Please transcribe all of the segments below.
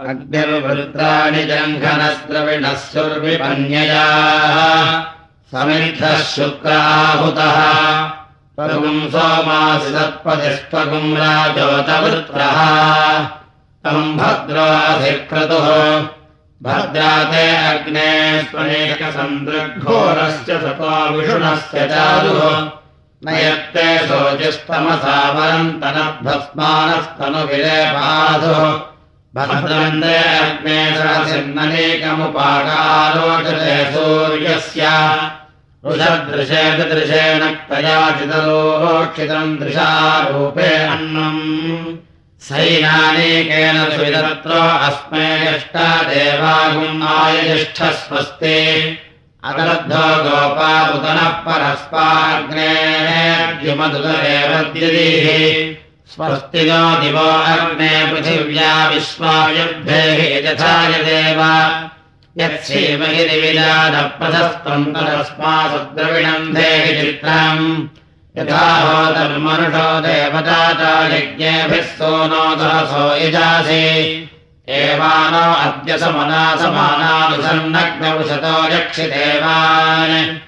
अग्निर्वृत्राणि जङ्घनस्त्रविणः सुर्विपन्ययाः समिद्धः शुक्राहुतः। त्वगुम् सोमासि सत्पतिष्वगुम् राजोतवृत्रः। तम् भद्राधिक्रतुः। भद्राते अग्ने स्वनेकसन्दृग्घोरस्य सतो विषुणस्य चारुः। न यत्ते शोचिस्तमसावरन्तनभस्मानस्तनुविलेपाधुः भद्रन्दे अग्ने क्तयाचितलोक्षितम् दृशारूपे अन्नम्। सैनानेकेन सुविदत्रो अस्मै यष्टा देवागुम् आयजिष्ठः स्वस्ति अगलब्धो गोपादुतनः परस्पाग्नेर्युमदुतरेव द्युदिः स्वस्ति नो दिवो अग्ने पृथिव्या यथाय देव यत्सीमहिरिविजानप्रशस्तम् तदस्मासु द्रविणम् देहि चित्रम्। यथा होतर्मनुषो देवता च यज्ञेभिः सोनो दहसो यजासि। एवानो अद्य समना समानानुसन्नग्नौषतो यक्षिदेवान्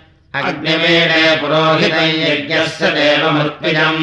पुरोहितम् यज्ञस्य देवमृत्विजम्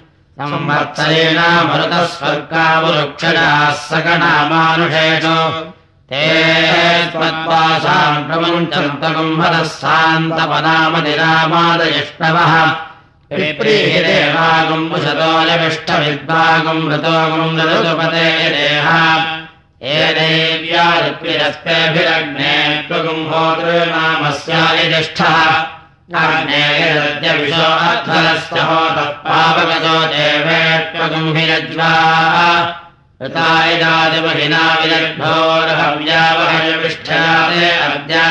मरुतः सान्तपनामदिरामादयिष्णवः विप्रीहिदेवागुम्बुशतोलविष्टविद्वागुम् ऋतोगुम् ऋतुपते देह। एनैव्यादिप्रिरस्तेभिरग्ने त्वगुम्भोतृनामस्यायजिष्ठः विशो अध्वरस्य होतः पावगजो देवेत्वगुम्भिरज्वा ऋतायजादिमहिना विदग्भोर्हव्यावहयविष्ठयादे अद्या।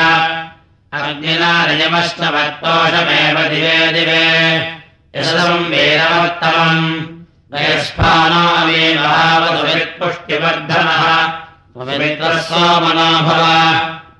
अग्निना रजमश्चवत्तोषमेव दिवे दिवे। यशदम् वीरवत्तमम्। वयस्फानो अमी महावधुवित्पुष्टिवर्धनः पवित्रः सोमनो भव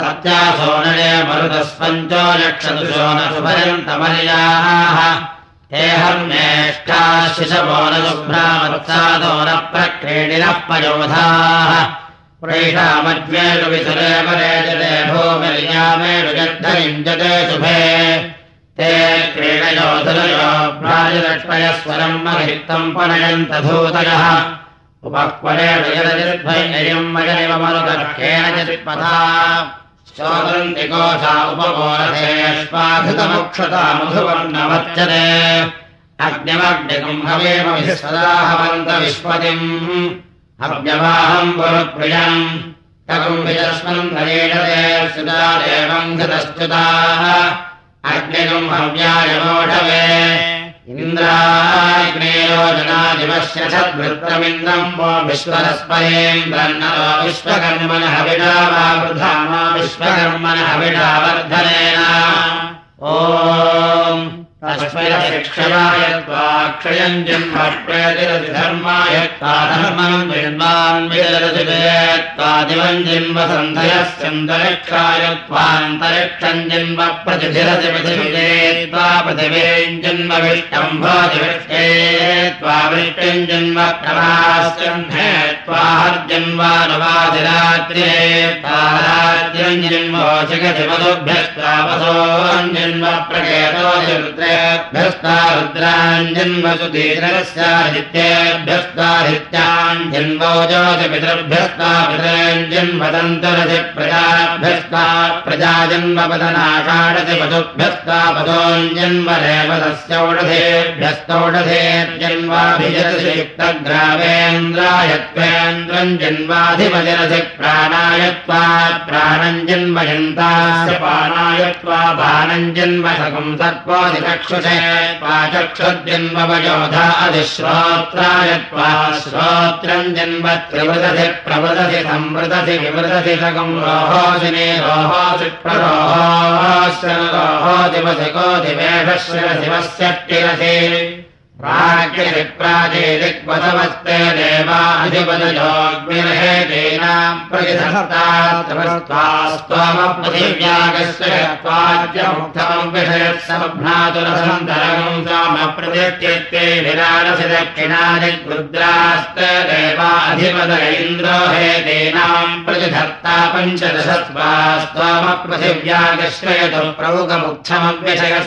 अत्यासो नरे मरुतस्पञ्चो लक्षदुशो न सुभयन्तमर्याः हे हर्मेष्ठाः शिशवो न शुभ्रामत्सादो न प्रक्रीडिनः पयोधाः प्रेषामज्ञेषु विसुरेव रेजते भूमिर्यामेषु जद्धरिञ्जते शुभे भ्राजलक्ष्मयस्वरम् महित्तम् पनयन्तधूतयः उपक्वरेण शोदन्ति कोशा उपगोरथेष्वाघृतमुक्षता मधुवर्णवच्यते अग्निमग्निकम् हवेम सदाहवन्त विश्वतिम् हव्यवाहम् पुरुप्रियम् तकुम् विजस्मन् नरेणते सुता देवम् घृतश्च्युताः अग्निकम् हव्याय मोढवे इन्द्राग्नेयोजनादिवस्य सद्वृत्तमिन्द्रम् वो विश्वरस्परेन्द्रन्नरो विश्वकर्मणः विडा वा वृथा मा विश्वकर्मणः विडा वर्धनेन ॐ तस्मैक्षयाय त्वाक्षयम् जन्म धर्माय जन्मान् विदरति त्वादिवम् जन्म सन्धयस्यन्तरिक्षाय त्वान्तरिक्षम् पृथिविदे त्वा पृथिवीम् जन्म विष्टम् भोतिविष्टे त्वाविष्टिम् जन्म प्रभास्यन्धे त्वाहर्जन्वानुवादिरात्रे त्वाराज्यम् जन्म जगति पितॄञ्जन्मदन्तरसि प्रजाभ्यस्ता प्रजाजन्मपदनाषाढसि पशुभ्यस्ता पदोञ्जन्मरेवदस्यौषधेभ्यस्तौषधेर्जन्वाभिजरसि युक्तग्रावेन्द्राय त्वेन्द्रम् जन्वाधिपतिरसि प्राणाय त्वा प्राणम् जन्मयन्तास्य चक्षुषे त्वाचक्षुर्जन्मवयोधा अधिश्रोत्राय त्वा श्रोत्रम् जन्म त्रिवृदधि प्रवृदधि संवृदधि विवृदधि सकम् प्ररोहोश्च रोहोदिवसि कोदिवेषश्च शिवस्य टिरसि प्राजेदिक्वसमस्ते देवाधिपदयोग्निर्हेतीनाम् प्रतिधत्तास्त्वमपृथिव्यागस्य त्वाज्यमुक्तमम् विषयत्समभ्रातुरसन्तरगम् सामप्रतिष्ठित्ते विरारसि दक्षिणादिरुद्रास्ते देवाधिपद इन्द्रो हेतीनाम् प्रतिधत्ता पञ्चदशत्वास्त्वमपृथिव्यागस्य यतो प्रमुखमुक्तमव्यषयः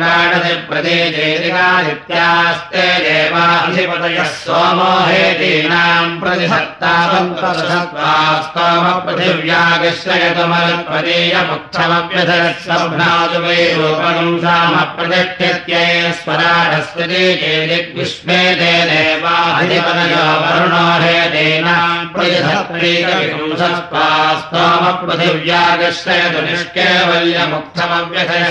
सम्राडसि प्रदेशेदिकादित्यास्ते देवाधिपतयः सोमो हेतीनाम् प्रतिहत्तापृथिव्यागश्रयतमत्पदेयमुक्षमव्यधरत्सभ्रातु वै रूपकम् सामप्रतिष्ठित्यै स्वराढस्य देशेदिग्विश्वे ते देवाधिपतयो वरुणो हेतीनाम् प्रतिहत्रीकविपुंसत्पास्तोमपृथिव्यागश्रयतु निष्केवल्यमुक्तमव्यधरः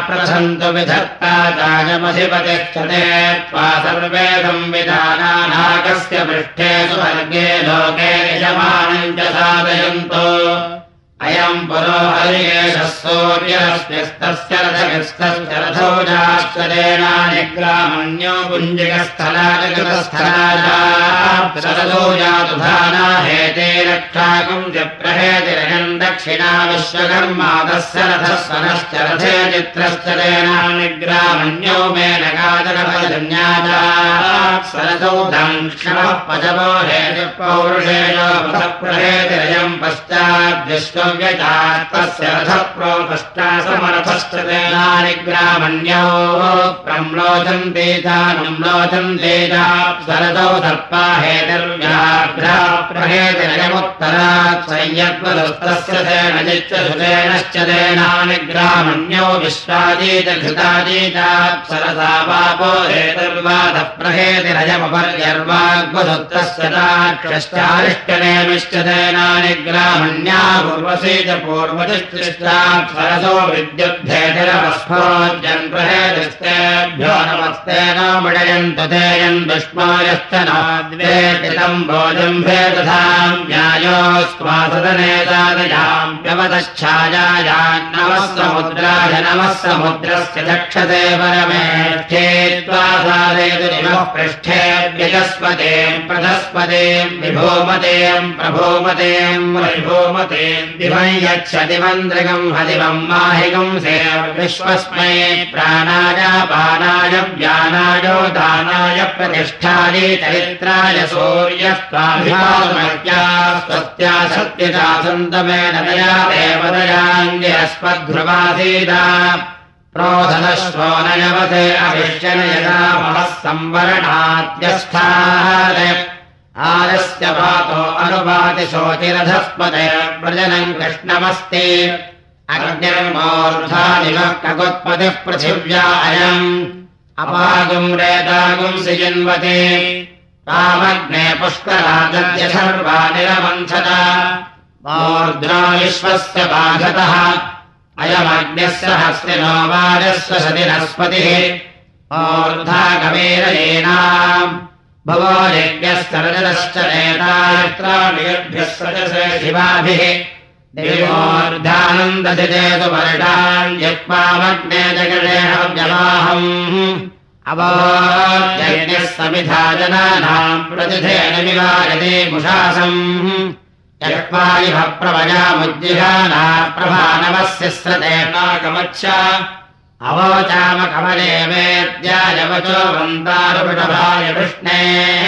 चायमधिपतिष्ठते त्वा सर्वे संविधानानाकस्य पृष्ठे सुवर्गे लोके यजमानम् च साधयन्तो। अयम् पुरो हरिकेशः सूर्यस्त्यस्तस्य रथविस्तस्य रथोजाश्चरेणानि ग्रामण्यो पुञ्जिकस्थलाजगतस्थलाजारथो जातु धाना हेते रक्षाकम् च प्रहेतिरयम् दक्षिणा विश्वकर्मादस्य रथस्वनश्च रथे चित्रश्च तेनानि ग्रामण्यो मेनकाजनभजन्याजारथौ दङ्क्षणः पजवो हेति पौरुषेयो प्रहेतिरयम् पश्चाद्विश्व व्यजातस्य रथप्रोपष्टासमरथश्च तेनानि ग्रामण्यो प्रम्लोचन्ते चानुम्लोचन्ते सरतौ सर्पा हेतिर्व्याघ्रा प्रहेतिरयमुत्तरात् संयद्वदस्तस्य तेनजिच्च सुतेनश्च तेनानि ग्रामण्यो विश्वादीत घृतादीतात् सरसा पापो हेतिर्वादः प्रहेतिरयमपर्यर्वाग्वदुत्तस्य चाक्षश्चारिष्टनेमिश्च तेनानि ग्रामण्या पूर्वसे च पूर्वतिष्ठात् सरसो विद्युद्धेतिरवस्फोज्जन्रहेतिस्तेभ्यो नमस्तेन मिडयन्तु तेयम् दुष्मायश्च नाद्वेतितम् भोजम्भे तथाम् न्यायोस्त्वासदनेतादयाम्प्यवतच्छायायान्नमः समुद्राय नमः समुद्रस्य दक्षते परमेष्ठे त्वा साधयतु निमः पृष्ठेऽव्यजस्पतेम् प्रधस्पतेम् विभोमतेम् प्रभोमतेम् विभोमतेम् दिवम् यच्छति मन्त्रिकम् हदिवम् से विश्वस्मै प्राणाय पानाय व्यानाय दानाय प्रतिष्ठायै चरित्राय सूर्यस्त्वाभिमानमर्या स्वस्त्या नयवते अभिश्चन यदा महः संवरणात्यस्थाः आरस्य पातो अनुपाति शोचिरधस्पदे व्रजनम् कृष्णमस्ति। अग्निर्मोर्धानि कगोत्पतिः पृथिव्या अयम्। अपागुम् रेतागुम् सिजिन्वते निरमन्थत। मूर्ध्ना विश्वस्य बाधतः। अयमग्न्यस्य हस्तिनो वाजस्य सतिनस्पतिः मूर्धागमेरयेनाम् भवो यज्ञश्च रजतश्च नेतायत्राणिभ्यः सजसे शिवाभिः। देवोर्धानन्दधिजेतु वर्षाण्यक्वामग्ने जगदेहव्यवाहम् अवोद्यज्ञः समिधा जनानाम् प्रतिधेन विवायते मुषासम्। यक्वायिभ प्रवयामुज्जिहाना प्रभानवस्य स्रतेनागमच्छ अवोचामकमले वेद्यायवचो वन्दारुषभाय विष्णेः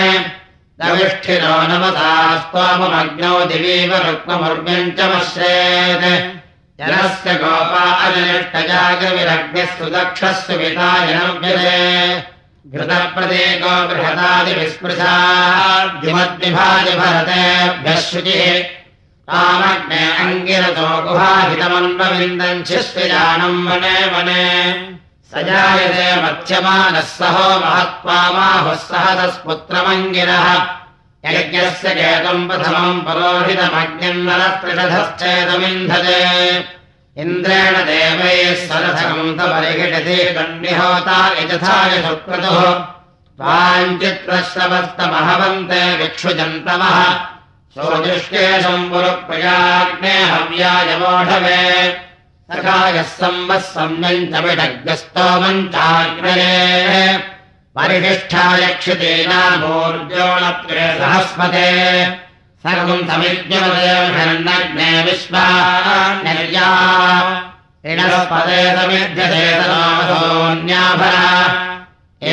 दविष्ठिरो नमसा स्तोममग्नौ दिवीव रुक्ममुर्व्यञ्चमश्रेत् जनस्य गोपा अजनिष्टजागविरग्निस्तु दक्षस्तु वितायनव्यते घृतप्रदेको बृहदादिविस्पृशाद्युमद्विभाज भरतेभ्यः शुचिः तामग्ने अङ्गिरतो गुहाहितमन्वविन्दम् शिष्यजानम् वने वने। स जायते मत्स्यमानः सहो महत्त्वामाहुः सह तस्पुत्रमङ्गिरः यज्ञस्य केतम् प्रथमम् परोहितमग्निम् नरत्रिषधश्चेदमिन्धते इन्द्रेण देवैः सरथकम् तपरिघटति दण्डिहोता यथाय सुक्रतुः। त्वाञ्चित्रश्रवस्तमहवन्ते विक्षुजन्तवः। सोदृष्टेशम् पुरुप्रयाग्ने हव्यायवोढवे सखायः सम्बः सम्यम् च विडग्रस्तोमम् चाग्नये परिशिष्ठायक्षितेनामूर्जोणत्रे सहस्पते। सर्वम् ऋणस्पदे समिध्यते तनोऽन्याभरा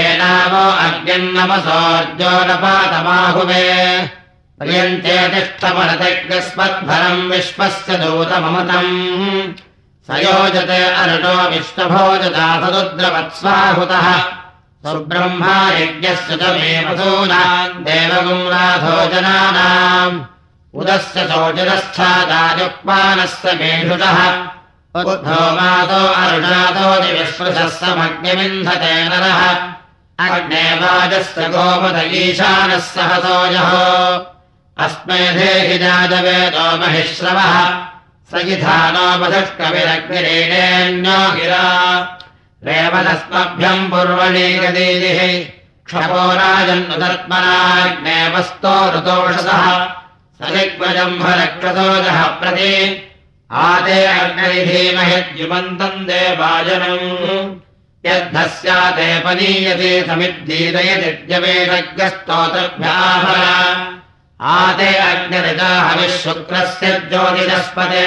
एनावो अग्निन्नमसोर्जोनपातमाहुवे प्रियन्ते तिष्ठपरतिग्रस्मद्भरम् विश्वस्य दूतममतम्। स योजते अरुणो विष्णभोजता सदुद्रवत्स्वाहुतः सुब्रह्मा यज्ञस्य च मे वसूनाम् देवगुम्राधो जनानाम् उदस्य मातो अरुणादो दिविश्वसः समग्निविन्धते नरः। अग्ने वाजस्य गोपद ईशानः सहसोजः अस्मै धेहि जातवेदो महिश्रवः स इधानोपधष्कविरग्निरेणेऽन्यो गिरा रेवदस्मभ्यम् पूर्वणीगदीदिः क्षपो वस्तो ऋतोषसः स दिग्वजम्भरक्षतोजः प्रति आते अग्निधीमहिद्युमन्तम् देवाजनम् यद्धस्याते पनीयते समिद्धीदयदिद्यवेदग्रस्तोतर्भ्याभर आते अग्निरिता हविः शुक्रस्य ज्योतिरस्पते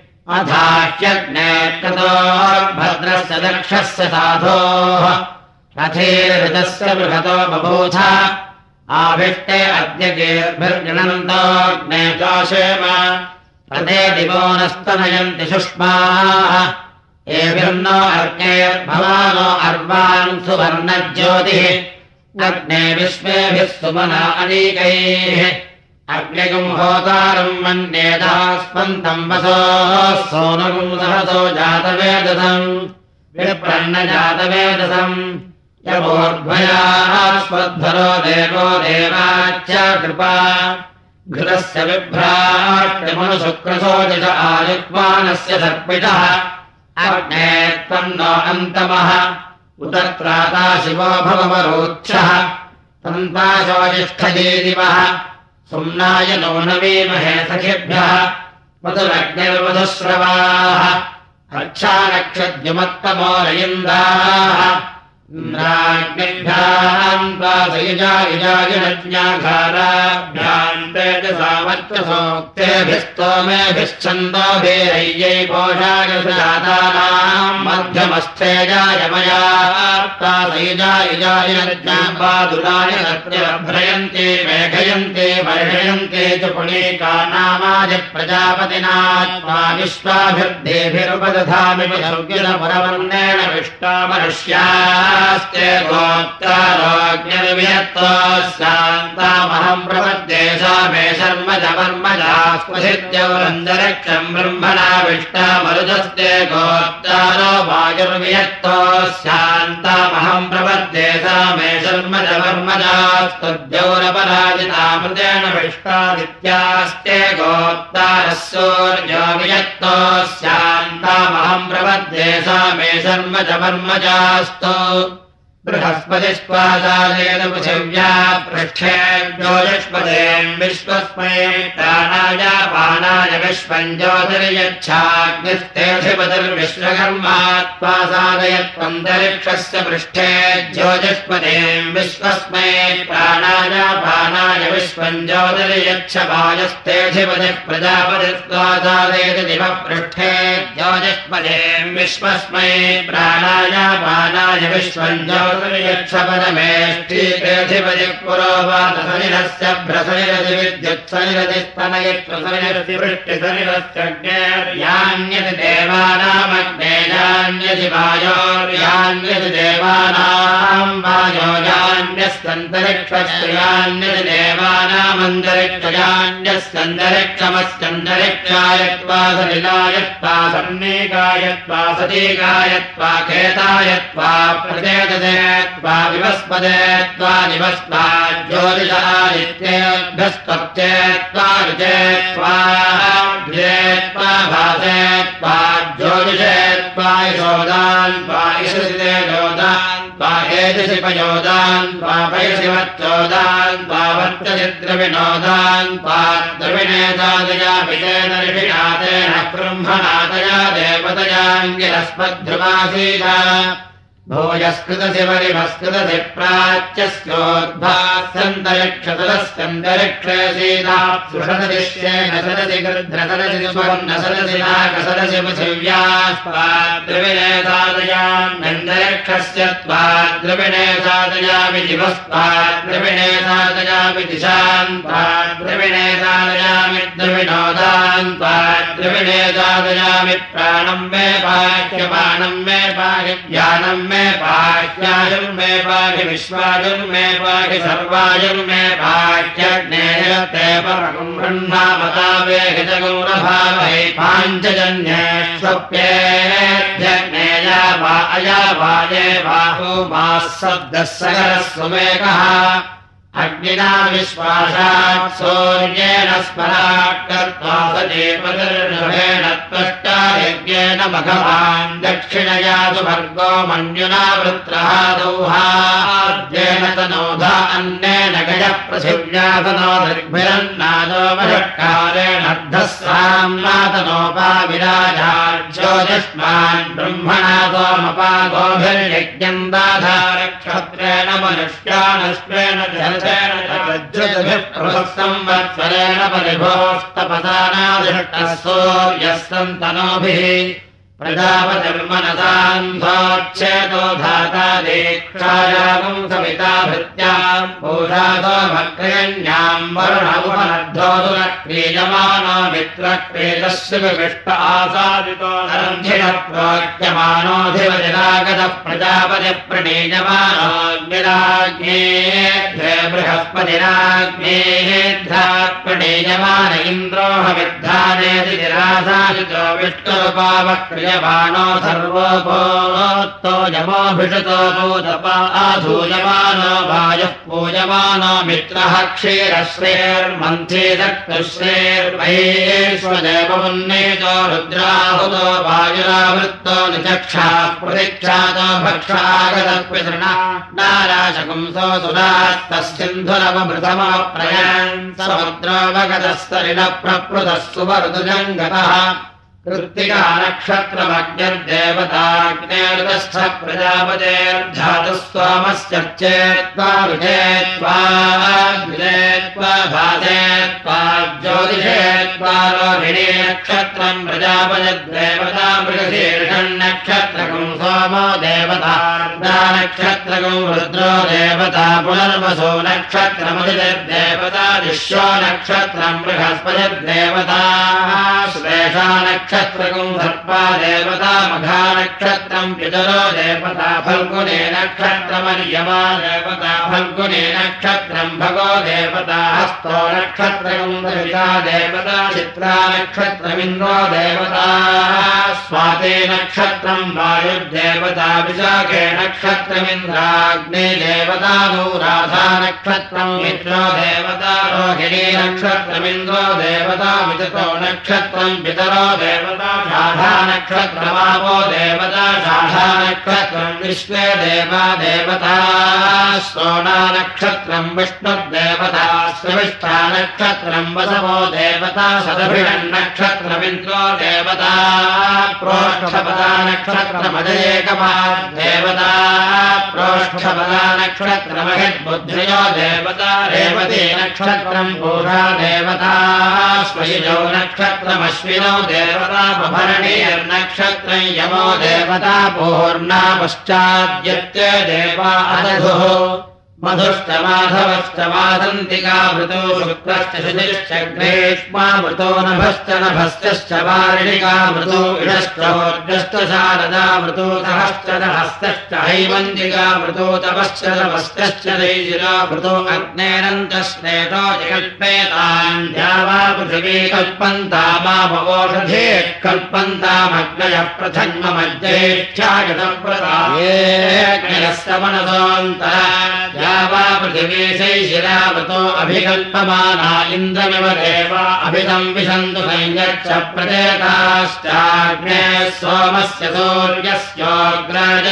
अधाह्यग्ने कृतो भद्रस्य दक्षस्य साधोः रथेर्हृतस्य बृहतो बभूथ। आभिष्टे अद्य गेर्भिर्गणन्तोऽग्ने चाशेम। रथे दिवोनस्तनयन्ति सुष्माः एभिर्नो अर्केर्भवानो अर्वान् सुवर्णज्योतिः। अग्ने विश्वेभिः सुमना अनीकैः। अग्निगुम् होतारम् मन्येदास्पन्तम् वसोः सोनगुम् सहसो जातवेदसम् विप्रन्नजातवेदसम् यवोर्ध्वयाः स्वध्वरो देवो देवाच्च कृपा घृतस्य बिभ्राट्यमनुशुक्रसोजस आयुक्मानस्य सर्पितः अग्ने त्वम् नो अन्तमः उतत्राता शिवो भवरोक्षः तन्ताशोजिष्ठजीदिवः सुम्नाय नो नवीमहे सखिभ्यः मधुरग्निर्मधुश्रवाः इन्द्राग्निभ्याम् त्वासयुजायुजायुणज्ञाघाराभ्याम् तेजसावत्रसोक्तेभिस्तोमेभिश्छन्दोभिरय्यै पोषाय सुजातानाम् मध्यमस्थेजायमया त्वासयुजायुजायुणज्ञापादुराय सत्यभ्रयन्ते मेघयन्ते वर्षयन्ते च पुणीकानामाय प्रजापतिनात्मा विश्वाभिर्देभिरुपदधामि पुरवर्णेन विष्टामनुष्या विष्टामनुष्यास्ते गोक्तारोग्यवियत्तोऽस्यान्तामहम् प्रपद्ये सा मे शर्म च वर्मजास्पथित्यवरन्दरक्षम् ब्रह्मणा विष्टामरुदस्ते गोक्तारो वायुर्वियत्तोऽस्यान्तामहम् प्रपद्ये सा मे शर्म च वर्मजास्तद्यौरपराजितामृतेन विष्टादित्यास्ते गोक्तारस्योर्यो वियत्तोऽस्यान्तामहम् प्रपद्ये सा मे शर्म च वर्मजास्तु बृहस्पतिस्वादालेन पृथिव्या पृष्ठे ज्योतिष्पदे विश्वस्मै प्राणाय पानाय विश्वम् ज्योतिर्यच्छाग्निस्तेऽधिपतिर्विश्वकर्मा सादयत्वन्तरिक्षस्य पृष्ठे ज्योतिष्पदे विश्वस्मै प्राणाय पानाय विश्वम् ज्योतिर्यच्छ वायस्तेऽधिपतिः प्रजापतिस्वादालयत दिवः पृष्ठे ज्योतिष्पदे विश्वस्मै प्राणाय पानाय विश्वम् यक्षपदमेष्ठीकेऽधिपति पुरोवातसनिरस्य भ्रसनिरति विद्युत्सनिरतिस्तनयत्वसनिरति वृष्टिसनिरस्यज्ञेर्यान्यति देवानामग्नेयान्यति वायोर्यान्यति देवानाम् वायोजान्यस्यन्तरिक्षस्यान्यति देवानामन्तरिक्षयान्यस्यन्तरिक्षमस्यन्तरिक्षायत्वा सलिलायत्वा सन्नीकायत्वा सतीकायत्वा खेतायत्वा प्रचेतते त्वा विवस्पदे त्वा निवस्त्वा ज्योतिषादित्येभ्यस्त्वप्ते त्वा रुचे त्वा त्वा भासे त्वा ज्योतिषे त्वा यशोदान् त्वा यशसिते योदान् त्वा पयशिवच्चोदान् त्वा वर्तचिद्रविनोदान् त्वा द्रविणे सादया विजेन ऋषिनाथेन ब्रह्मणादया देवतयाङ्गिरस्मद्ध्रुवासीता प्राच्यस्योद्भास्यन्तरिक्षतरस्यन्तरिक्षसीदाप्सुषदृश्येन सदसि गृध्रसदसि स्वर्ण सदसि नाकसदसि पृथिव्यास्त्वाद्रविणे सादयाम्यन्तरिक्षस्य त्वाद्रविणे सादयामि दिवस्त्वाद्रविणे सादयामि दिशान् त्वाद्रविणे सादयामि द्रविणोदान् त्वाद्रविणे सादयामि प्राणम् मे पाह्यपाणम् मे पाहि ज्ञानम् मे पाह्यायुर्मे पाहि विश्वायुर्मे पाहि सर्वायुर्मे पाह्यज्ञेयते परम् ब्रह्मावतावेहितगौरभावै पाञ्चजन्येष्वप्येध्यज्ञेया वा अया वाये बाहो मा शब्दः सकरः सुमेकः अग्निना विश्वासात् सौर्येण त्वष्टा यज्ञेन भगवान् दक्षिणया सुभर्गो मन्युना वृत्रः दौहाद्येन तनोधा अन्नेन गजः पृथिव्यासनो दर्भिरन्नादो महत्कारेण ज्योतिष्मान् ब्रह्मणा सोमपागोभिर्यज्ञम् दाधारक्षत्रेण मनुष्यानश्वेन संवत्सरेण परिभोस्तपदानादिष्टः सूर्यः सन्तनोभिः प्रजापतिर्मनसान्धोच्छेदो धाता दीक्षायागम् सविता भृत्याम् भूषातो भक्तयन्याम् वरुणमुपनद्धोतु न क्रीयमानो मित्रक्रीडस्य विविष्ट आसादितो नरन्धिनः प्रोक्यमानोऽधिवजनागतः प्रजापतिप्रणीयमानोऽग्निराज्ञेभ्ये बृहस्पतिराज्ञेभ्यः प्रणीयमान निरासादितो विष्णुरुपावक्रिय क्रियमाणो सर्वोपोत्तो यमोभिषतो भूतपा आधूयमानो वायुः पूयमानो मित्रः क्षीरश्रेर्मन्थे दत्तश्रेर्महेष्वदेवमुन्नेतो रुद्राहुतो वायुरावृत्तो निचक्षा प्रतीक्षातो भक्षागतपितृणा नाराशकुंसो समुद्रोऽवगतस्तरिणः प्रपृतः सुवर्दुजङ्गतः कृत्तिका नक्षत्रमग्निर्देवताग्नेर्दस्थ प्रजापतेर्धातु त्वा त्वा त्वा ज्योतिषे त्वा रोहिणी नक्षत्रम् प्रजापयद्देवता सोमो देवता नक्षत्रकम् रुद्रो देवता पुनर्वसो नक्षत्रमदिर्देवता विश्वो नक्षत्रम् बृहस्पतिर्देवता श्लेषा नक्ष नक्षत्रकम् सर्पा देवता मघानक्षत्रम् पितरो देवता फल्गुने नक्षत्रमर्यमा देवता फल्गुने नक्षत्रम् भगो देवता हस्तो नक्षत्रकम् दविता देवता चित्रा नक्षत्रमिन्द्रो देवता स्वाते नक्षत्रम् वायुर्देवता विशाखे नक्षत्रमिन्द्राग्ने देवता नो राधा नक्षत्रम् मित्रो देवता रोहिणी नक्षत्रमिन्द्रो देवता विजतो नक्षत्रम् पितरो नक्षत्रमापो देवता नक्षत्रम् विश्वे देवा देवता सोना नक्षत्रम् विष्णुर्देवता नक्षत्रम् वसवो देवता नक्षत्रमिन्द्रो देवता प्रोष्ठपदा नक्षत्रमजयेकमा देवता रेवती नक्षत्रम् पूषा देवता स्वयिजौ नक्षत्रमश्विनौ देवता बभरणीर्नक्षत्रम् यमो देवता पूर्णा पश्चाद्यत्य देवा अदधुः मधुश्च माधवश्च मादन्तिका मृतो शुक्रश्च शुचिश्च ग्रेष्मा मृतो नभश्च नभश्च वारिणिका मृतो शारदा मृतो सहश्च नहस्तश्च हैमन्तिका मृतो तपश्च तपस्तश्च दैजिरा मृतो अग्नेरन्तश्लेषो जगल्पेतान् द्यावा पृथिवी कल्पन्ता मामवोषधे कल्पन्तामग्नयः प्रथन्ममज्जेष्ठ्यागतप्रदा ये मनसोऽन्तरा वा पृथिवीशै शिरावतो अभिकल्पमाना इन्द्रमिव देवा सञ्जच्छ प्रदेताश्चाग्ने सोमस्य सूर्यस्योग्राज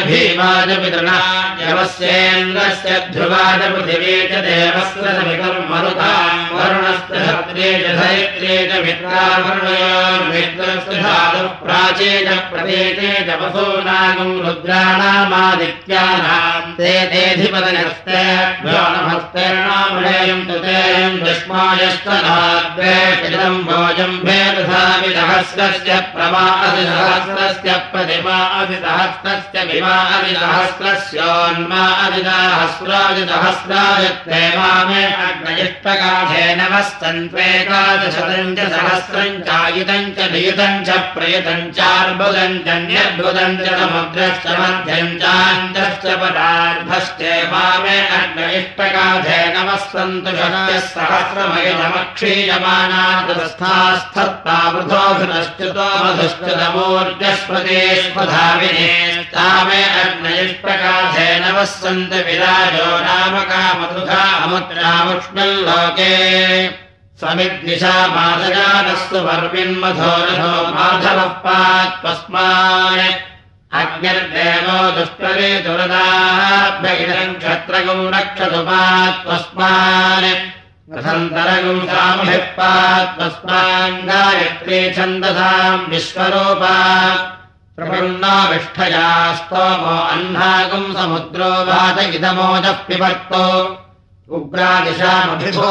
पितृणा यवस्येन्द्रस्य ध्रुवाज पृथिवी च देवस्य समिकर्मरुता वरुणस्य धत्रे च धरित्रे च मित्रावरुणयोर्मित्रस्य धातुः प्राचे च प्रदेते च वसूनागम् रुद्राणामादित्यानाम् ते तुतेयम् दुष्मायस्तनाद्वेषितम् भोजम् अधिसहस्रस्य प्रतिमा मामे अग्नयिष्टकाधेन वस्तन्त्वेकादशतम् च सहस्रम् चायुतम् च नियुतम् च प्रयुतम् चार्बुदम् च न्यद्भुतम् च मध्यम् चान्तश्च मामे शक्यः सहस्रमयमक्षीयमानादस्थास्थत्ता वृथोऽभिनश्च्युतो मधुश्च्युतमूर्जस्पते स्वधाविने तामे अग्नयिष्टकाधे नमः सन्त विराजो नामका मधुधा अमुद्रामुष्मिल्लोके समिद्दिशा मादगानस्तु वर्मिन्मधोरथो माधवः पात्वस्मान् अग्निर्देवो दुष्टरे दुरदाभ्यगिरम् क्षत्रगुम् रक्षतु पात्वस्मान् रथन्तरगुम् सामभिः पात्वस्मान् गायत्री छन्दसाम् प्रपन्नाविष्ठया स्तोमो अह्नागुम् समुद्रो वाच इदमोजः पिबर्तो। उग्रादिशामभिभो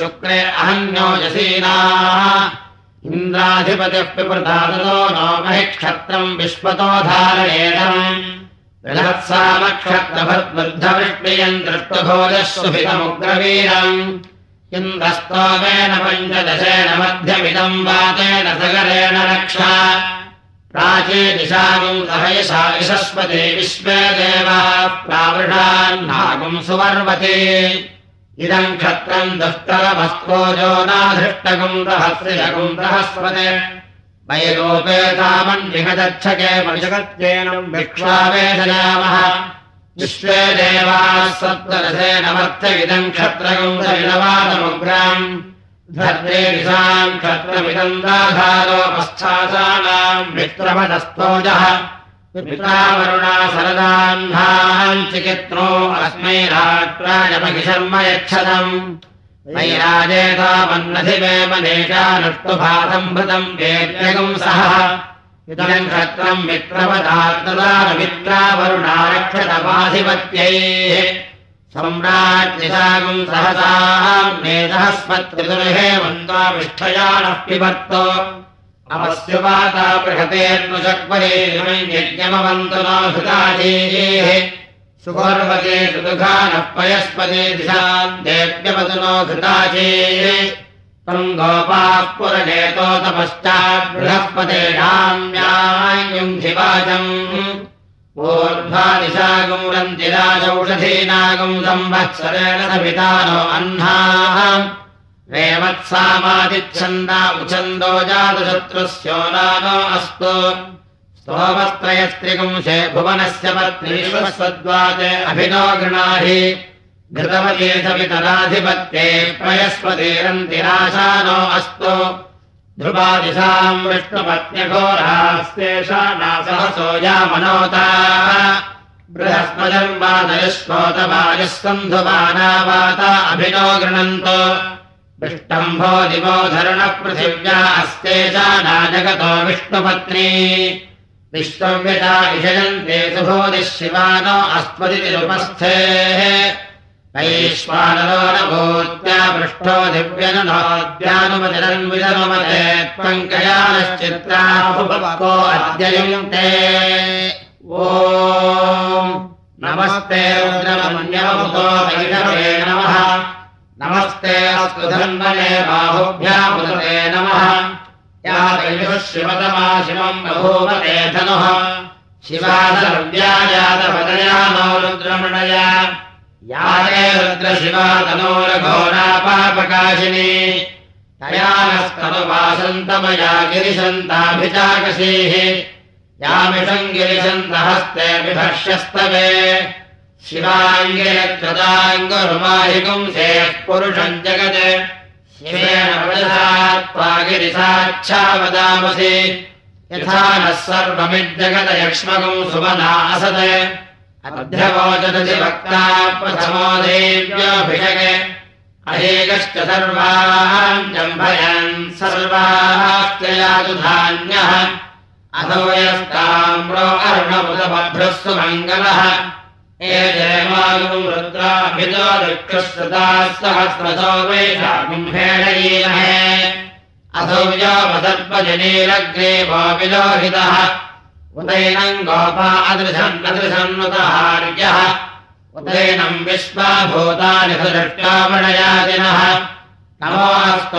शुक्रे अहन्योजसीनाः इन्द्राधिपतिः पिप्रदादतो नो महि क्षत्रम् विश्वतो धारणेदम्। बृहत्सामक्षत्रभद्वृद्धवृष्टियम् दृष्टभोजः सुभितमुग्रवीरम्। इन्द्रस्तोमेन पञ्चदशेन मध्यमिदम् वातेन सगरेण रक्षा। प्राचे सहयसा यशस्पते विश्वे देवाः प्रावृषान्नागुम् सुवर्वते इदम् क्षत्रम् दुष्टरमस्तोजो नाधृष्टगुम् रहस्रिजगुम् रहस्पते वैरोपेतामन्विहदच्छके जगत्येनम् विक्ष्वावेशयामः। विश्वे देवाः सप्तरथेन मर्त्य इदम् क्षत्रगुम् सविलवादमुग्राम्। धर्मे दिशाम् क्षत्रमिदम् दाधारोपस्थासानाम् मित्रपदस्तोजः पितावरुणा सरदाह्नाम् चिकित्रो अस्मै रात्रायमखि शर्म यच्छतम् वैराजेतामन्नधिमे मनेशानुष्टुभासम्भृतम् वेद्यगम् सह। इदम् क्षत्रम् मित्रवदात्तदानमित्रावरुणारक्षतमाधिपत्यैः सम्राज्ञिसागम् सहसाम् मेधस्पत्रिदुर्हे मन्त्वामिष्ठयानः पिबर्तो अवस्युपाता बृहतेर्नुशक्वरे यज्ञमवन्तु नो हृताजीः सुपर्वते सुदुघानः पयस्पते दिशाम् देव्यवतु नो घृताचेः तम् गोपाः पुरनेतो तपश्चात् बृहस्पते नाम्यायुङ्घिवाचम् ऊर्ध्वादिशागम् रन्तिराजौषधीनागम् संवत्सरेण सविता नो अह्नाः रेवत्सामादिच्छन्दा उछन्दो जातशत्रुस्योनानो अस्तु। स्तोमत्रयस्त्रिगुंशे भुवनस्य पत्नीश्वस्वद्वाते अभिनो गृणाहि। प्रयस्पतिरन्तिराशानो अस्तु। ध्रुवादिशाम् विष्णुपत्न्यघोरास्तेषा नासहसो यामनोता। बृहस्पतिर्वादयश्वोतवायुः सन्धुवानावाता अभिनो गृह्णन्तो विष्टम्भो दिवो धरणपृथिव्या अस्तेषा नाजगतो विष्णुपत्नी। विश्वव्यता इषयन्ते सुभोदिः शिवानो अस्मदितिरुपस्थेः वैश्वानरो न भूत्या पृष्ठो दिव्यनुनोद्यानुमतिरन्विदनुमते त्वङ्कयानश्चित्राहुपको अद्ययुङ्क्ते। ओ नमस्ते रुद्रमन्यवभुतो वैषवे नमः नमस्ते अस्तु धन्वने बाहुभ्यामुदते नमः। या दैवः शिवतमा शिवम् बभूवते धनुः। शिवादव्यायातपदया नो रुद्रमणया या ते रुद्रशिवा तनोरघोरापापकाशिनी तया नस्तनुवासन्तमया गिरिशन्ताभिचाकशीः यामिषम् गिरिशन्तहस्ते विभक्ष्यस्तवे शिवाङ्गिरकृताङ्गुरुमाहिगुंसेः पुरुषम् जगत्। शिवेन गिरिसाच्छा वदामसि यथा नः सर्वमिज्जगत यक्ष्मगम् सुमना असत्। अध्यवोचदति वक्ता प्रथमो देव्योऽभिषगे अहेकश्च सर्वान् जम्भयन् सर्वास्त्रयातु धान्यः। अथो यस्ताम्रो अर्णमुदभ्रः सुमङ्गलः ये जयमागुम् रुद्राभितो दुःखश्रुताः सहस्रतो वैशाकुम्भेणयीमहे अथो व्योमदर्पजनीलग्रे वा विलोहितः उदैनम् गोपा अदृशन् अदृशन्नुतहार्यः उदैनम् विश्वा भूतानि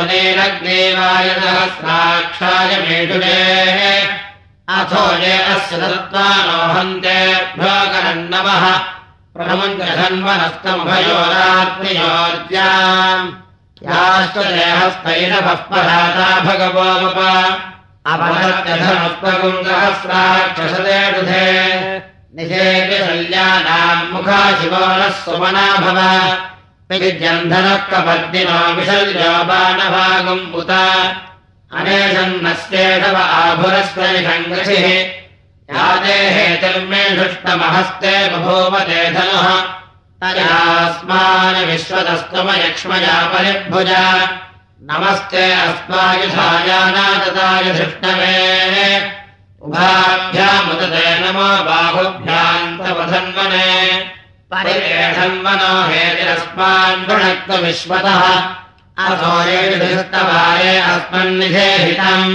नीलग्रीवाय सहस्राक्षाय मेषुडेः अथो ये अस्य करन्नवः प्रथमम् जघन्वनस्तमभयोरात्रियोर्जाम् याश्च देहस्थैरभः पराता भगवोप दुधे। निषेपि शल्यानाम् मुखा शिवो नः सुमना भव विजन्धनः कपद्दिनो विशल्यो बाणभागम् उत अनेशन्नस्येषव आभुरस्त्वनिषङ्गसिः याते हेतिर्मेषुष्टमहस्ते बभूवते धनुः। तयास्मान् विश्वतस्तमयक्ष्मया परिभुज। नमस्ते अस्मायुधायानादताय धृष्णवे उभाभ्यामुदते नमो धन्वने। परिवेषन्वनो हेतिरस्मान् भुणक्तु विश्वतः अथो येषुस्तवारे अस्मन्निषेहितम्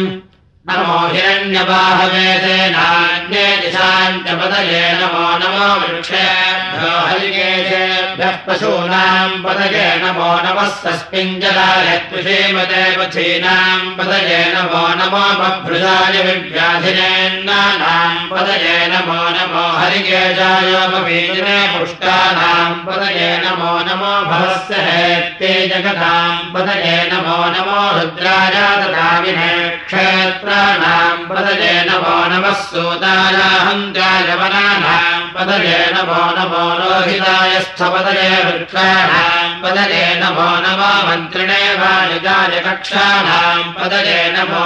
नमो हिरण्यबाहवे नान्ये दिशाम् च पदये नमो नमो वृक्षेभ्यो हरिकेशेभ्यः पशूनाम् पदये नमो नमः सस्मिञ्जलाय त्विषीमते पथीनाम् पदये नमो नमो बभ्रुजाय विव्याधिनेन्नानाम् पदये नमो नमो हरिकेशाय पवीजिने पुष्टानाम् पदये नमो नमो भवस्य हेत्ते जगताम् पदये नमो नमो रुद्राय ददामिने क्षेत्राणाम् पदये नमो नमः सूतायाहन्त्याय वनानाम् पदये नमो रोहिताय स्थपदये वृक्षाणाम् पदये नमो नमो मन्त्रिणे वालिकाय कक्षाणाम् पदये नमो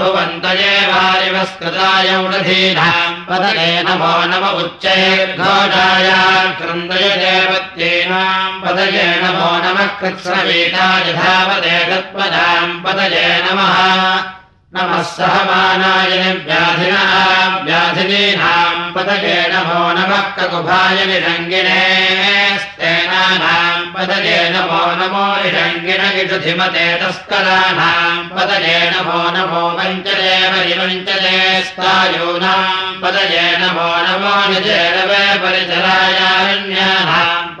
भुवन्तये वारिवस्कृताय उडधीनाम् पदये नमो नम उच्चैर्घोषाय क्रन्दय देवत्येनाम् पदये नमो नम नमः कृत्स्रवीताय तत्पदाम् पतये नमः नमः सहमानाय व्याधिनाम् व्याधिनीनाम् नमो नमः ककुभाय निरङ्गिणे स्तेनानाम् पतये नमो इषुधिमते तस्कराणाम् पतये नमो नमो वञ्चले परिवञ्चले स्थायूनाम् पतये नमो नमो निजेरवे परिचरायारण्यानाम्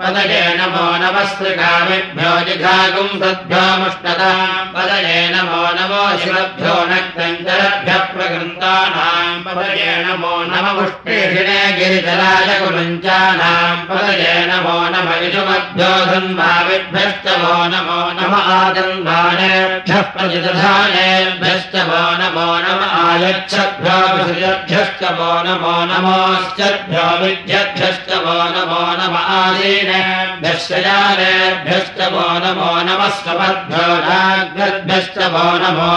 पदये नमो नमस्त्रिकामिभ्यो जिघागुम् सद्भ्योमुष्णताम् पदये नमो शिवभ्यो नक्तञ्जलभ्यः प्रकृन्तानाम् पदये नमो नममुष्टिषिणे गिरिजलाय कुलञ्चानाम् पदये नमो नम इषुमभ्यो धन्भाविभ्यश्च वो नमो नम आजन्भानेभ्यः प्रतिदधानेभ्यश्च वो नमो वो नमो विद्यभ्यश्च वो नमो नम आदीनेभ्यश्च जानेभ्यश्च वो नमो नमः स्वपद्भ्यो नाग्रद्भ्यश्च वो नमो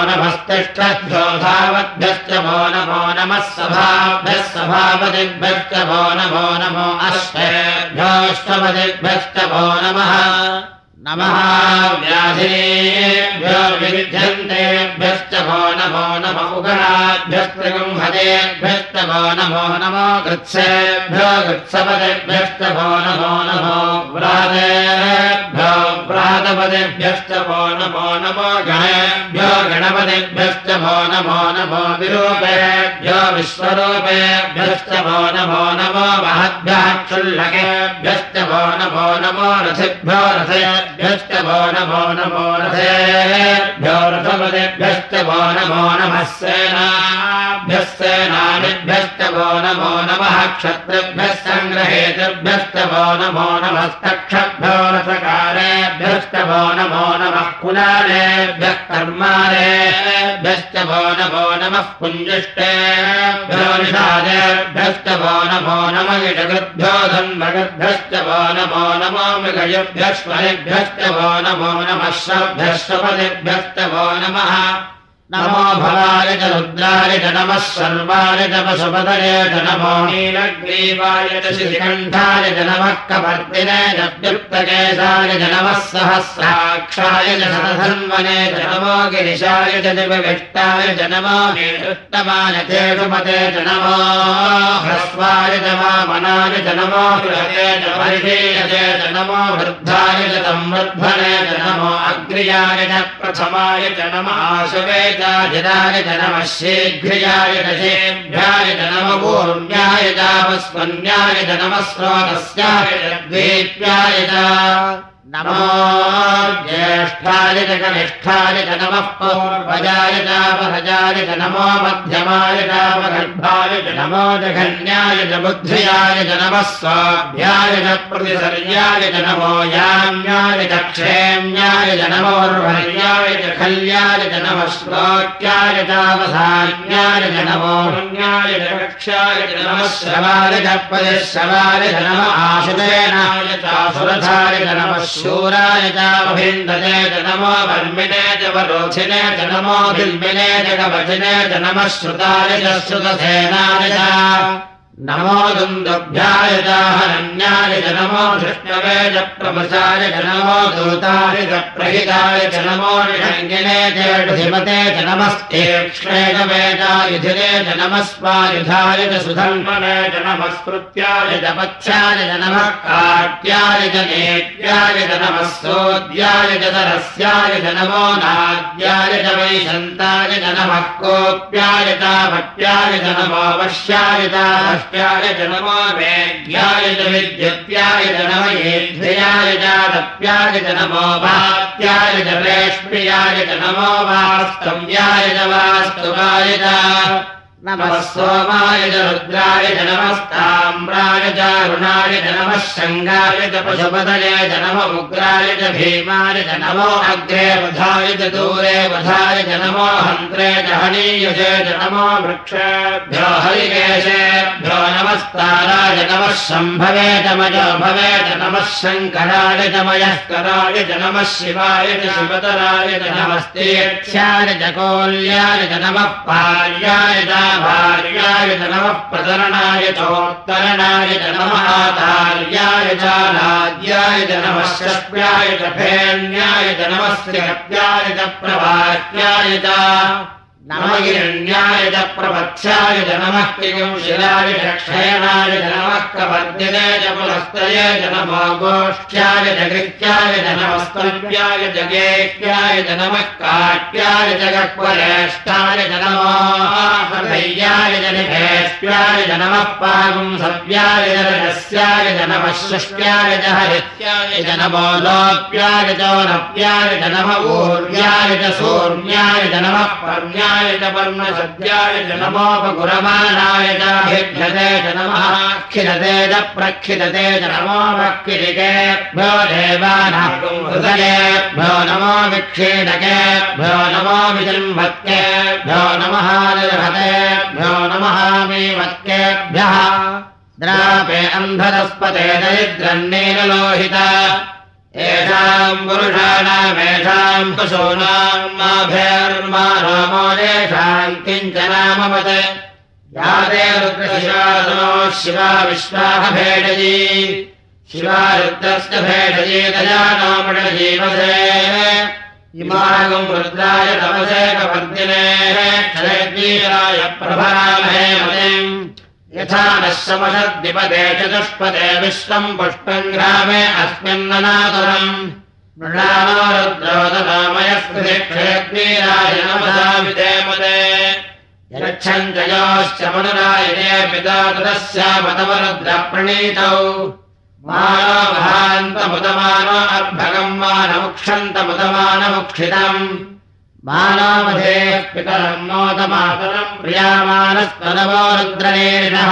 नमो नमः सभाभ्यः सभापतिभ्यश्च वो नमो नमो वो नमः नमः। व्याधेभ्यो विविध्यन्तेभ्यश्च भो नमो नम उगणाभ्यस्त्रिगुंहतेभ्यश्च भो नमो नमो कृत्सेभ्यो कृत्सपदेभ्यश्च भो नमो नमो व्रातेभ्यो व्रातपदेभ्यश्च भो नमो नमो गणेभ्यो गणपतिभ्यश्च भो नमो नमो विरूपेभ्यो विश्वरूपेभ्यश्च भो नमो नमो महद्भ्यः क्षुल्लकेभ्यश्च भो नमो नमो रथिभ्यो रथेभ्यश्च भो नमो नमो रथेभ्यो रथपदेभ्यश्च भो नमो नमः सेनाभ्यः सेनानिभ्यश्च भो नमो नमः क्षत्रिभ्यः सङ्ग्रहेतृभ्यश्च भो नमो नमस्तक्षभ्यो रथकारेभ्यश्च भो नमो नमः कुलालेभ्यः कर्मालेभ्यश्च भो नमो नमः पुञ्जिष्टेभ्यो निषादेभ्यश्च भो नमो नम इषकृद्भ्यो धन्मगद्भ्यश्च भो नमो नमो मृगयुभ्यश्वरिभ्यश्च भो नमो नमः श्रभ्यश्वपदिभ्यश्च भो नमः नमो भवाय च रुद्राय च नमः सर्वाय च पशुपतये च नमो नीलग्रीवाय च श्रीकण्ठाय च नमः कपर्दिने च नमः सहस्राक्षाय च शतधन्वने च नमो गिरिशाय च दिवविष्टाय च नमो नीरुत्तमाय चेषुमते च नमो ह्रस्वाय च वामनाय च नमो बृहते च नमो वृद्धाय च संवर्धने च नमो अग्र्याय च प्रथमाय च नम आशवे जनाय च नमः शीघ्र्याय च शेभ्याय च नम पूर्ण्याय चापस्मन्याय च नमः स्रोतस्याय च द्वेप्याय च नमो ज्येष्ठाय च कनिष्ठाय च नमः पूर्वजाय चापहजाय च नमो मध्यमाय चापगर्भाय च नमो जघन्याय च बुद्ध्याय च नमः स्वाभ्याय च प्रतिसर्याय च नमो याम्याय च क्षेम्याय च नमोर्वर्याय च खल्याय च नमः श्लोक्याय चावधान्याय च नमो पुण्याय च कक्ष्याय च नमः श्रवाय च परिश्रवाय च नमः आशुतेनाय च नमः शूराय चावभिन्दते च नमो वर्मिणे च वरोधिने च नमो दिल्मिने च श्रुतसेनाय च नमो दुन्दुभ्याय च हरण्याय च नमो धृष्णवे च नमस्वायुधाय च सुधन्वने च नमस्कृत्याय च पथ्याय च नमः काट्याय च नेत्याय च नमः सोद्याय च सरस्याय च नमो नाद्याय च वैशन्ताय च नमः कोप्याय च भट्याय च नमो वश्याय च ष्टाय च नमो वेद्याय च विद्युत्याय च नम येध्याय च तप्याय च नमो वात्याय च वास्तुवाय च नमः सोमाय च रुद्राय च नमस्ताम्राय च अरुणाय च नमः शङ्गाय च पशुपतये च नम उग्राय च भीमाय च नमो अग्रे वधाय च दूरे वधाय च नमो हन्त्रे च हनीयुषे च नमो वृक्षेभ्यो हरिकेशेभ्यो नमस्ताराय नमः शम्भवे च मयो भवे च नमः शङ्कराय च मयस्कराय च नमः शिवाय च शिवतराय च नमस्तेक्ष्याय च कोल्याय च नमः पार्याय भार्याय च नमः प्रतरणाय चोत्तरणाय च नमः आचार्याय चालाद्याय च नमः शस्याय च फेण्याय च नमस्य हत्याय च प्रभात्याय च नमगिरण्याय च प्रपथ्याय च नमः किंशिलाय च क्षयणाय च नमः कपर्दिने च पुनस्तये च नमो गोष्ठ्याय च गृह्याय च नमस्तव्याय च गेह्याय च नमः काट्याय च नमो नमः पागुंसव्याय च रजस्याय च नमः शुष्ट्याय च हरित्याय च नमो लोप्याय च नप्याय च नमः ऊर्व्याय च सूर्याय च नमः पर्ण्याय च पर्णसद्याय च नमोपगुरमाणाय च भिभ्यते च नमः खिलते च प्रक्षिलते च नमो भक्तिकेभ्यो देवानाहृदयेभ्यो नमो विक्षीणकेभ्यो नमो विजृम्भत्येभ्यो नमः निर्हतेभ्यो नमः मीमत्केभ्यः द्रापे अन्धरस्पते दरिद्रन्नेन लोहिता येषाम् पुरुषाणामेषाम् पशूनाम् माभेर्मानो किञ्चनामवत् याते रुद्रशिवासनो शिवा शिवा रुद्रस्य भेडजी दयानो मृडजीवसे इमागम् रुद्राय तमसे कपर्दिनेः क्षयद्वीराय प्रभरामहे मतिम्। यथा नः समषद्विपदे चतुष्पदे विश्वम् पुष्पम् ग्रामे अस्मिन्ननातुरम् मृणानो रुद्रोदनामयस्कृतिक्षयद्वीराय नमसा विधेमदे यच्छम् च योश्च मनुरायणे पिता तदस्यामतमरुद्रप्रणीतौ मानो महान्तमुदमानो अर्भगम् मानमुक्षन्तमुदमानमुक्षितम्। मानामधे पितरम् मोदमातरम् प्रियामानस्तनवो रुद्रनेरिणः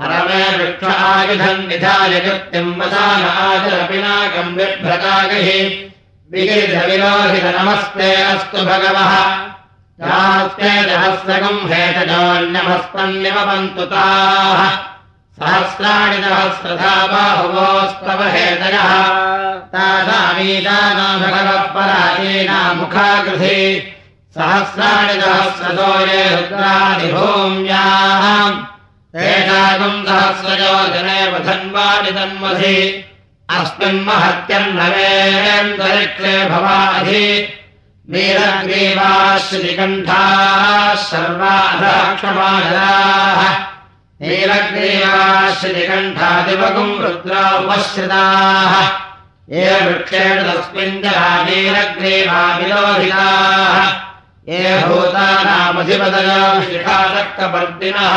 परमे वृक्ष आयुधम् निधाय कृत्तिम् वसानाचरपिनाकम् बिभ्रतागहि। विगिरिधविरोहित नमस्ते अस्तु भगवः। ताः। सहस्राणि सहस्रधा बाहुवोस्तव तासामीदानो भगवः परायीना मुखाकृधि सहस्राणि सहस्रतो ये रुद्रादिभूम्याः एताकम् सहस्रजो जने वधन्वानि तन्मधि अस्मिन्महत्यन्नवेन्दरिक्षे भवाधि। नीलग्रीवाश्रिकण्ठाः सर्वाधक्षमाजराः नीलग्रीवाश्रिकण्ठादिवगुम् रुद्रोपश्रिताः ये वृक्षेण तस्मिन् जला नीलग्रीवाविलोहिताः ये भूतानामधिपदयो शिखादक्कपर्दिनः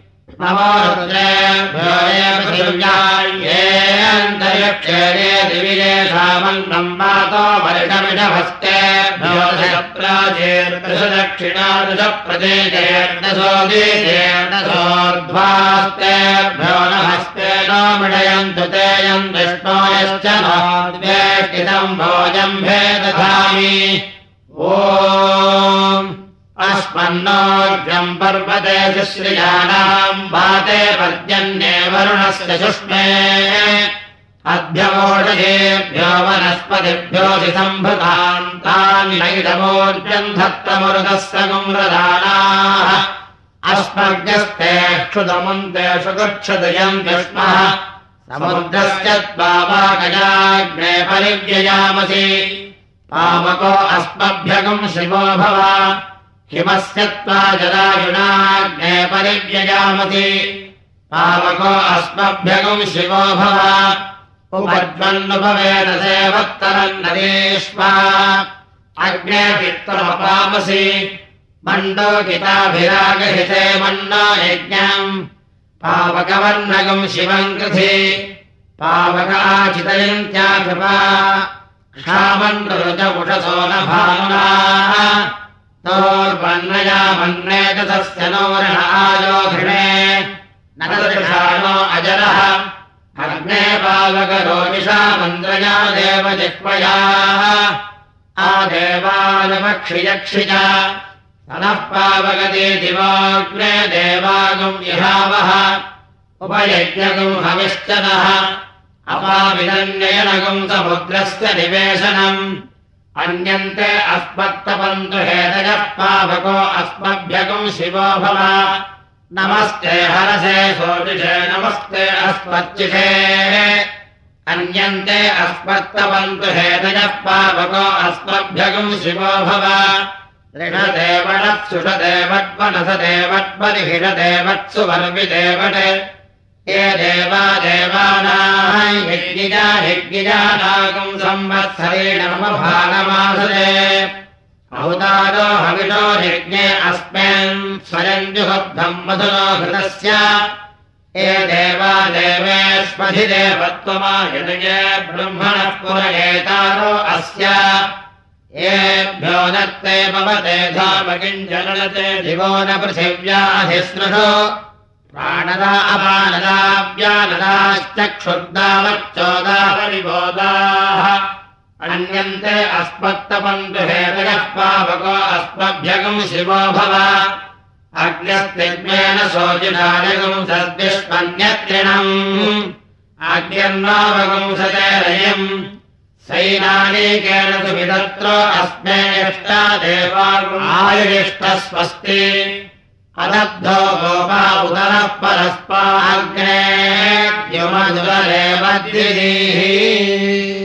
दिविजेषामन्नम् मातो वर्षमिषभस्तेभ्यो दशप्राचेर्दशदक्षिणादशप्रदेशेर्दशोदीचेर्दशोर्ध्वास्तेभ्यो न हस्ते नो मृडयन्तु ते यम् दृष्टो यश्च नोद्वेष्टितम् भोजम् भेदधामि ओ अस्मन्नोर्जम् पर्वते शुश्रियाणाम् वाते पर्जन्ये वरुणस्य सुष्मे अभ्यवोषयेभ्यो वनस्पतिभ्योऽसि सम्भृतान्तान्नैडमोर्जम् धत्तमरुदस्य गुम्रदानाः। अस्मभ्यस्ते क्षुदमन्तेषु गच्छदयम् स्मः समुद्रस्य त्वावागजाग्ने परिव्ययामसि। पावको अस्मभ्यगम् शिवो भव हिमस्य त्वा जलायुनाग्ने परिव्ययामसि पावको अस्मभ्यगम् शिवो भव। उपज्वन्नुभवेन सेवत्तरम् नरेष्मा अग्ने पित्रमपामसि मण्डोकिताभिरागहिते मण्डो यज्ञम्। पावकवर्णकम् शिवम् कृधि पावकाचितयन्त्या कृपा क्षामन्नरुचपुषसो न भानुना तस्य नो ऋणायोघृणे न दृषाणो अजरः। अग्ने पावकरोमिषा मन्द्रया देव जिह्वयाः आदेवानमक्षियक्षिजा नः पावगते दिवाग्ने देवागम् इहावः उपयज्ञगम् हविश्च नः अपाविदन्ययनगम् समुद्रस्य निवेशनम् अन्यन्ते अस्मत्तपन्तु हेतयः पावको अस्मभ्यगम् शिवो भव। नमस्ते हरसे सोदिषे नमस्ते अस्मच्चिषे अन्यन्ते अस्मत्तपन्तु हेतयः पावको अस्मभ्यगम् शिवो भव। ऋषदेवणत्सुषदेवट्वनसदेवट्वरिहिषदेवत्सु वर्विदेवट ये देवा देवानायज्ञिजा यज्ञिजानागम् संवत्सरेण मम भागमासरे अहुतारो हविषो यज्ञे अस्मिन् स्वयम् जुहब्धम् मधुरो घृतस्य। ये देवा देवेष्मधिदेवत्वमायनये ब्रह्मणः पुरयेतारो अस्य। येभ्यो नत्ते भवते धामकिञ्जनते दिवो न पृथिव्याधिस्नृशो प्राणदा अपानदाव्यानदाश्चक्षुर्दावच्चोदापरिबोधाः अन्यन्ते अस्मत्तपन्तु हेतयः पावको अस्मभ्यगम् शिवो भव। अग्न्यस्तिग्मेन शोचिनायगम् सद्विष्मन्यत्रिणम्। अग्न्यन्नावगुंसते रयम् सैनानीकेन तु विदत्र अस्मे देवायुष्टः अदब्धो गोपा उदरः परस्पाग्ने द्युमधुरेव द्विधीः